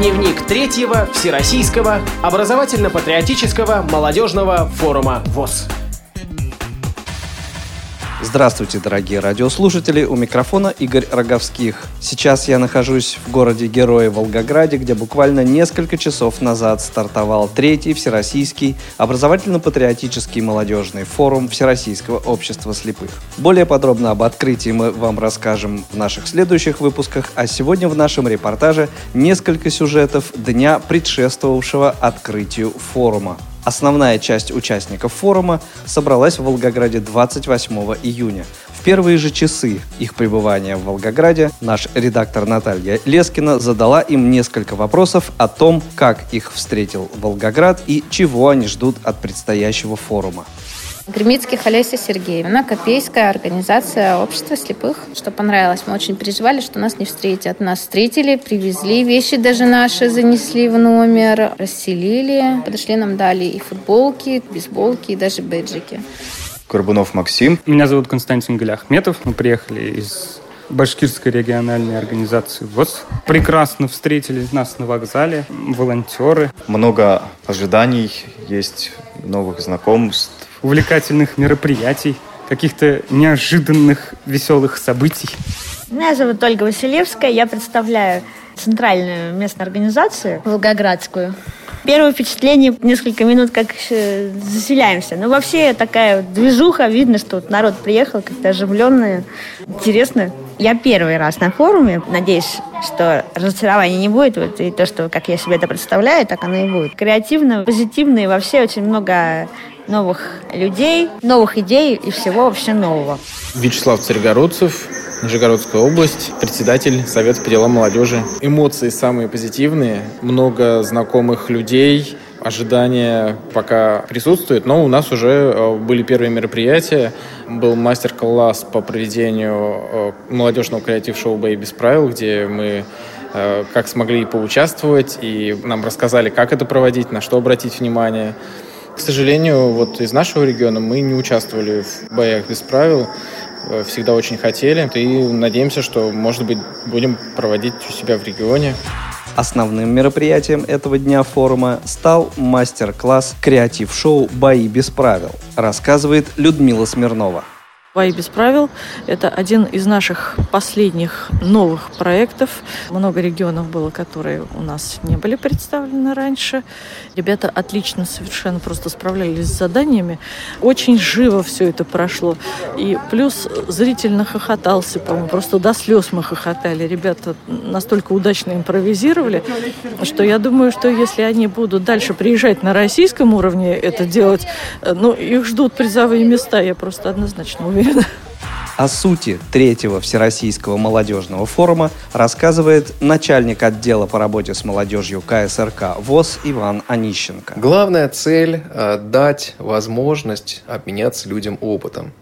Дневник третьего Всероссийского образовательно-патриотического молодежного форума ВОЗ. Здравствуйте, дорогие радиослушатели! У микрофона Игорь Роговских. Сейчас я нахожусь в городе Герои Волгограде, где буквально несколько часов назад стартовал третий Всероссийский образовательно-патриотический молодежный форум Всероссийского общества слепых. Более подробно об открытии мы вам расскажем в наших следующих выпусках, а сегодня в нашем репортаже несколько сюжетов дня, предшествовавшего открытию форума. Основная часть участников форума собралась в Волгограде 28 июня. В первые же часы их пребывания в Волгограде наш редактор Наталья Лескина задала им несколько вопросов о том, как их встретил Волгоград и чего они ждут от предстоящего форума. Гремицких Олеся Сергеевна, Копейская организация общества слепых. Что понравилось, мы очень переживали, что нас не встретят. Нас встретили, привезли вещи даже наши, занесли в номер, расселили. Подошли, нам дали и футболки, бейсболки, и даже бейджики. Горбунов Максим. Меня зовут Константин Галяхметов. Мы приехали из Башкирской региональной организации ВОЗ. Прекрасно встретили нас на вокзале, волонтеры. Много ожиданий, есть новых знакомств, увлекательных мероприятий, каких-то неожиданных веселых событий. Меня зовут Ольга Василевская, я представляю центральную местную организацию Волгоградскую. Первое впечатление, несколько минут, как заселяемся. Но во все такая движуха, видно, что вот народ приехал как-то оживленный, интересно. Я первый раз на форуме, надеюсь, что разочарования не будет, вот, и то, что, как я себе это представляю, так оно и будет. Креативно, позитивно, и вообще очень много новых людей, новых идей и всего вообще нового. Вячеслав Царегородцев, Нижегородская область, председатель Совета по делам молодежи. Эмоции самые позитивные, много знакомых людей, ожидания пока присутствуют, но у нас уже э, были первые мероприятия. Был мастер-класс по проведению э, молодежного креатив-шоу «Бои без правил», где мы э, как смогли поучаствовать, и нам рассказали, как это проводить, на что обратить внимание. К сожалению, вот из нашего региона мы не участвовали в боях без правил, э, всегда очень хотели, и надеемся, что, может быть, будем проводить у себя в регионе. Основным мероприятием этого дня форума стал мастер-класс креатив-шоу «Бои без правил», рассказывает Людмила Смирнова. «Бои без правил» — это один из наших последних новых проектов. Много регионов было, которые у нас не были представлены раньше. Ребята отлично совершенно просто справлялись с заданиями. Очень живо все это прошло. И плюс зритель нахохотался, по-моему, просто до слез мы хохотали. Ребята настолько удачно импровизировали, что я думаю, что если они будут дальше приезжать на российском уровне это делать, ну, их ждут призовые места, я просто однозначно уверена уверена. О сути третьего Всероссийского молодежного форума рассказывает начальник отдела по работе с молодежью КСРК ВОЗ Иван Онищенко. Главная цель э, – дать возможность обменяться людям опытом.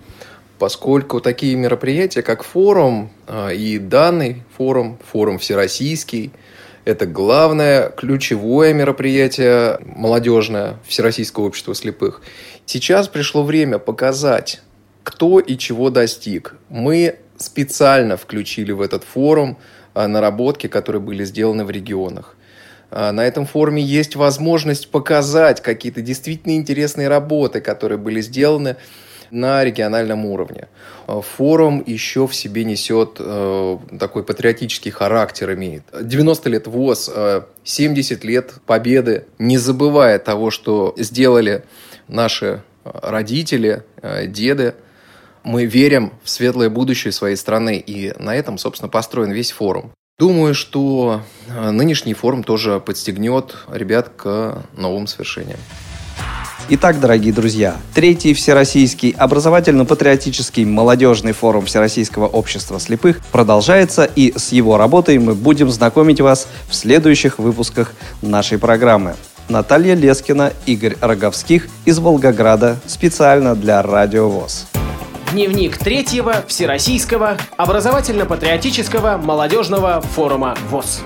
Поскольку такие мероприятия, как форум э, и данный форум, форум всероссийский, это главное ключевое мероприятие молодежное Всероссийского общества слепых. Сейчас пришло время показать кто и чего достиг. Мы специально включили в этот форум а, наработки, которые были сделаны в регионах. А, на этом форуме есть возможность показать какие-то действительно интересные работы, которые были сделаны на региональном уровне. А, форум еще в себе несет э, такой патриотический характер имеет. 90 лет ВОЗ, 70 лет победы, не забывая того, что сделали наши родители, э, деды – мы верим в светлое будущее своей страны, и на этом, собственно, построен весь форум. Думаю, что э, нынешний форум тоже подстегнет ребят к новым свершениям. Итак, дорогие друзья, третий Всероссийский образовательно-патриотический молодежный форум Всероссийского общества слепых продолжается, и с его работой мы будем знакомить вас в следующих выпусках нашей программы. Наталья Лескина, Игорь Роговских из Волгограда специально для Радио ВОЗ. Дневник третьего Всероссийского образовательно-патриотического молодежного форума ВОЗ.